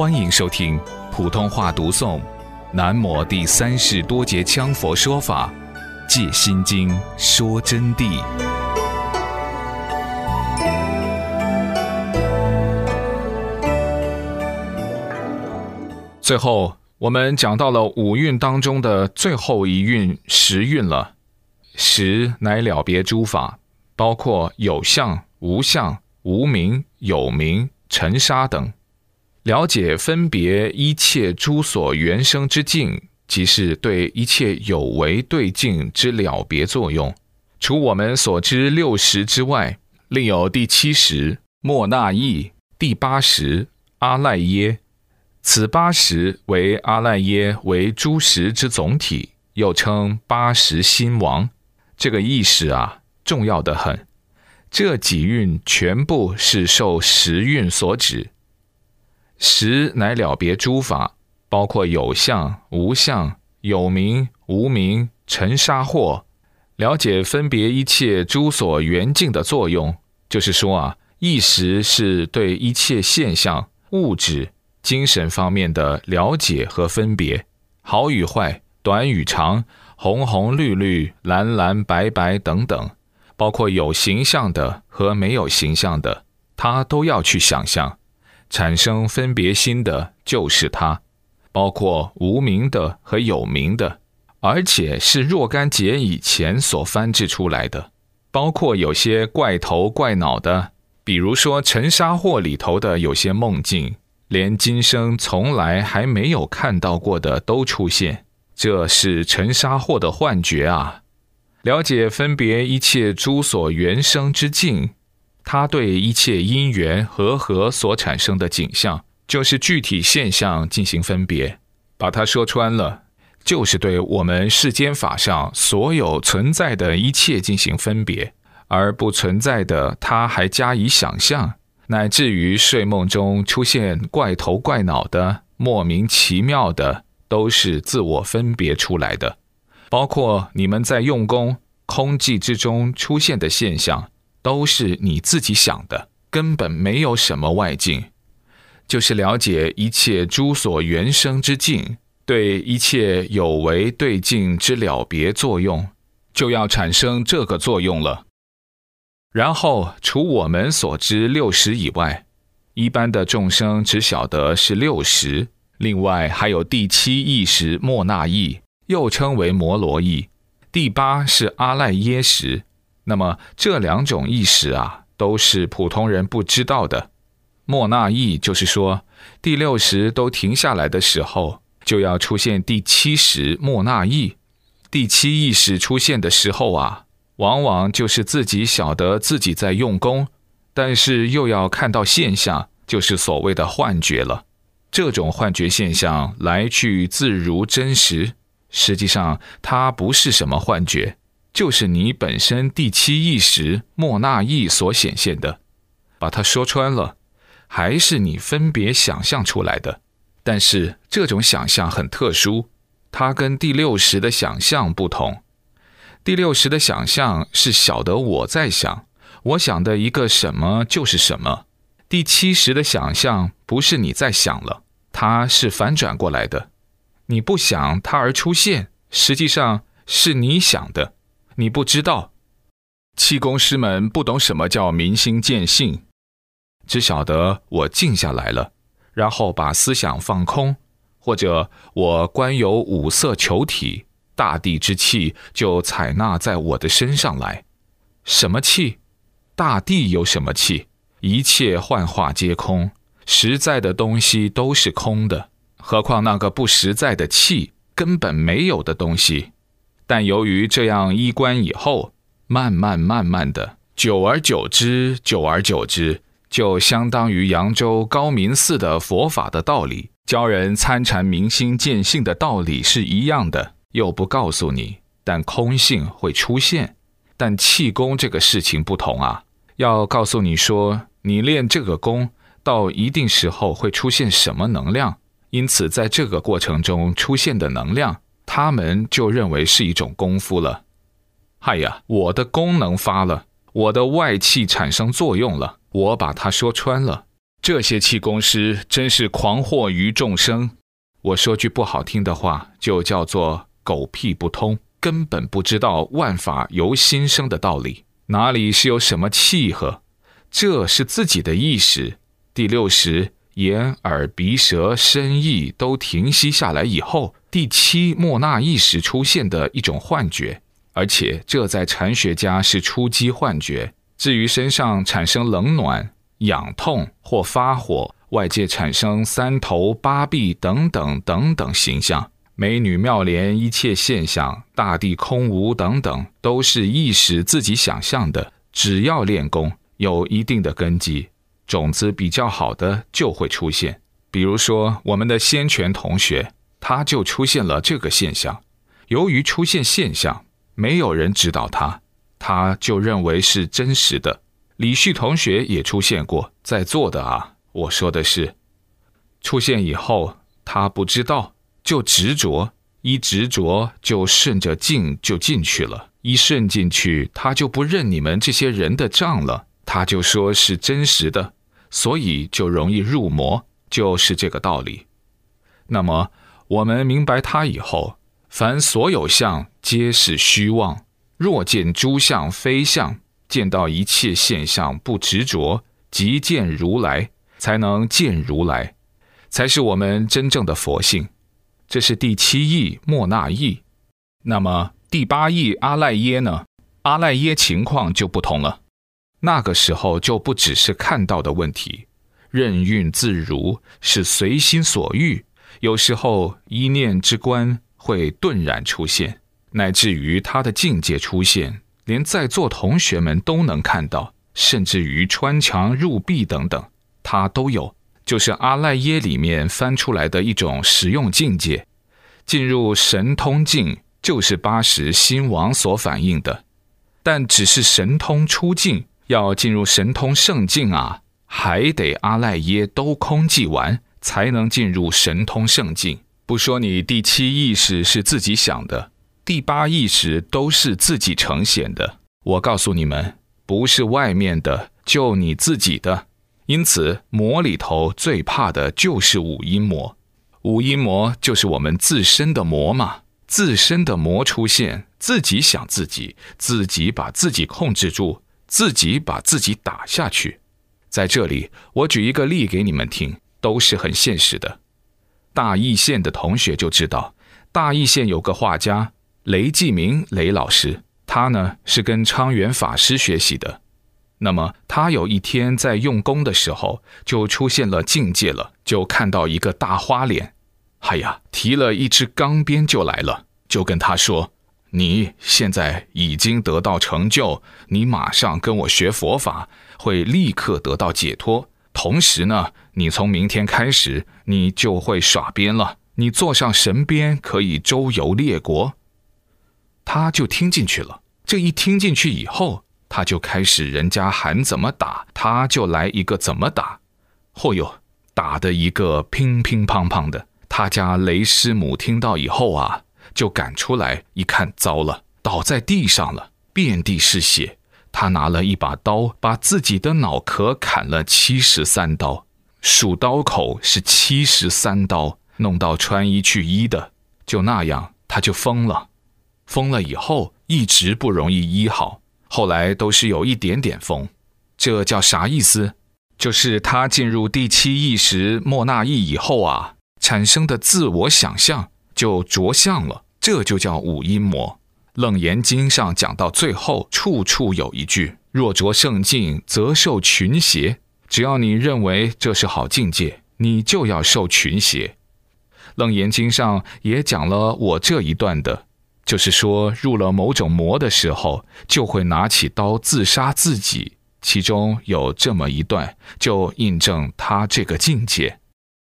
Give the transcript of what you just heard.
欢迎收听普通话读诵《南摩第三世多杰羌佛说法·借心经说真谛》。最后，我们讲到了五蕴当中的最后一蕴十蕴了。十乃了别诸法，包括有相、无相、无名、有名、尘沙等。了解分别一切诸所原生之境，即是对一切有为对境之了别作用。除我们所知六十之外，另有第七十莫那意，第八十阿赖耶。此八十为阿赖耶为诸十之总体，又称八十心王。这个意识啊，重要的很。这几蕴全部是受十蕴所指。十乃了别诸法，包括有相、无相、有名、无名、尘沙惑，了解分别一切诸所缘境的作用。就是说啊，意识是对一切现象、物质、精神方面的了解和分别，好与坏，短与长。红红绿绿、蓝蓝白白等等，包括有形象的和没有形象的，他都要去想象，产生分别心的就是他，包括无名的和有名的，而且是若干劫以前所翻制出来的，包括有些怪头怪脑的，比如说《尘沙惑》里头的有些梦境，连今生从来还没有看到过的都出现。这是尘沙惑的幻觉啊！了解分别一切诸所原生之境，它对一切因缘和合所产生的景象，就是具体现象进行分别。把它说穿了，就是对我们世间法上所有存在的一切进行分别，而不存在的，它还加以想象，乃至于睡梦中出现怪头怪脑的、莫名其妙的。都是自我分别出来的，包括你们在用功空寂之中出现的现象，都是你自己想的，根本没有什么外境。就是了解一切诸所原生之境，对一切有为对境之了别作用，就要产生这个作用了。然后，除我们所知六十以外，一般的众生只晓得是六十。另外还有第七意识莫那意，又称为摩罗意；第八是阿赖耶识。那么这两种意识啊，都是普通人不知道的。莫那意就是说，第六识都停下来的时候，就要出现第七识莫那意。第七意识出现的时候啊，往往就是自己晓得自己在用功，但是又要看到现象，就是所谓的幻觉了。这种幻觉现象来去自如真实，实际上它不是什么幻觉，就是你本身第七意识莫那意所显现的。把它说穿了，还是你分别想象出来的。但是这种想象很特殊，它跟第六识的想象不同。第六识的想象是晓得我在想，我想的一个什么就是什么。第七识的想象不是你在想了，它是反转过来的。你不想它而出现，实际上是你想的，你不知道。气功师们不懂什么叫明心见性，只晓得我静下来了，然后把思想放空，或者我观有五色球体，大地之气就采纳在我的身上来。什么气？大地有什么气？一切幻化皆空，实在的东西都是空的，何况那个不实在的气，根本没有的东西。但由于这样衣冠以后，慢慢慢慢的，久而久之，久而久之，就相当于扬州高明寺的佛法的道理，教人参禅明心见性的道理是一样的，又不告诉你，但空性会出现。但气功这个事情不同啊，要告诉你说。你练这个功，到一定时候会出现什么能量？因此，在这个过程中出现的能量，他们就认为是一种功夫了。嗨呀，我的功能发了，我的外气产生作用了，我把它说穿了，这些气功师真是狂惑于众生。我说句不好听的话，就叫做狗屁不通，根本不知道万法由心生的道理。哪里是有什么契合？这是自己的意识。第六识，眼、耳、鼻、舌、身、意都停息下来以后，第七莫那意识出现的一种幻觉，而且这在禅学家是初级幻觉。至于身上产生冷暖、痒痛或发火，外界产生三头八臂等等等等形象。美女妙莲，一切现象，大地空无等等，都是意识自己想象的。只要练功，有一定的根基，种子比较好的就会出现。比如说，我们的先泉同学，他就出现了这个现象。由于出现现象，没有人指导他，他就认为是真实的。李旭同学也出现过，在座的啊，我说的是，出现以后，他不知道。就执着，一执着就顺着进就进去了，一顺进去，他就不认你们这些人的账了，他就说是真实的，所以就容易入魔，就是这个道理。那么我们明白它以后，凡所有相皆是虚妄，若见诸相非相，见到一切现象不执着，即见如来，才能见如来，才是我们真正的佛性。这是第七义莫那义，那么第八义阿赖耶呢？阿赖耶情况就不同了，那个时候就不只是看到的问题，任运自如，是随心所欲。有时候一念之观会顿然出现，乃至于他的境界出现，连在座同学们都能看到，甚至于穿墙入壁等等，他都有。就是阿赖耶里面翻出来的一种实用境界，进入神通境就是八十心王所反映的，但只是神通出境，要进入神通圣境啊，还得阿赖耶都空寂完才能进入神通圣境。不说你第七意识是自己想的，第八意识都是自己呈现的。我告诉你们，不是外面的，就你自己的。因此，魔里头最怕的就是五阴魔。五阴魔就是我们自身的魔嘛，自身的魔出现，自己想自己，自己把自己控制住，自己把自己打下去。在这里，我举一个例给你们听，都是很现实的。大邑县的同学就知道，大邑县有个画家雷继明雷老师，他呢是跟昌元法师学习的。那么他有一天在用功的时候，就出现了境界了，就看到一个大花脸，哎呀，提了一支钢鞭就来了，就跟他说：“你现在已经得到成就，你马上跟我学佛法，会立刻得到解脱。同时呢，你从明天开始，你就会耍鞭了，你坐上神鞭可以周游列国。”他就听进去了。这一听进去以后。他就开始，人家喊怎么打，他就来一个怎么打。嚯哟，打的一个乒乒乓乓的。他家雷师母听到以后啊，就赶出来一看，糟了，倒在地上了，遍地是血。他拿了一把刀，把自己的脑壳砍了七十三刀，数刀口是七十三刀，弄到穿衣去医的，就那样他就疯了。疯了以后，一直不容易医好。后来都是有一点点疯，这叫啥意思？就是他进入第七意识莫那意以后啊，产生的自我想象就着相了，这就叫五阴魔。楞严经上讲到最后，处处有一句：若着圣境，则受群邪。只要你认为这是好境界，你就要受群邪。楞严经上也讲了我这一段的。就是说，入了某种魔的时候，就会拿起刀自杀自己。其中有这么一段，就印证他这个境界。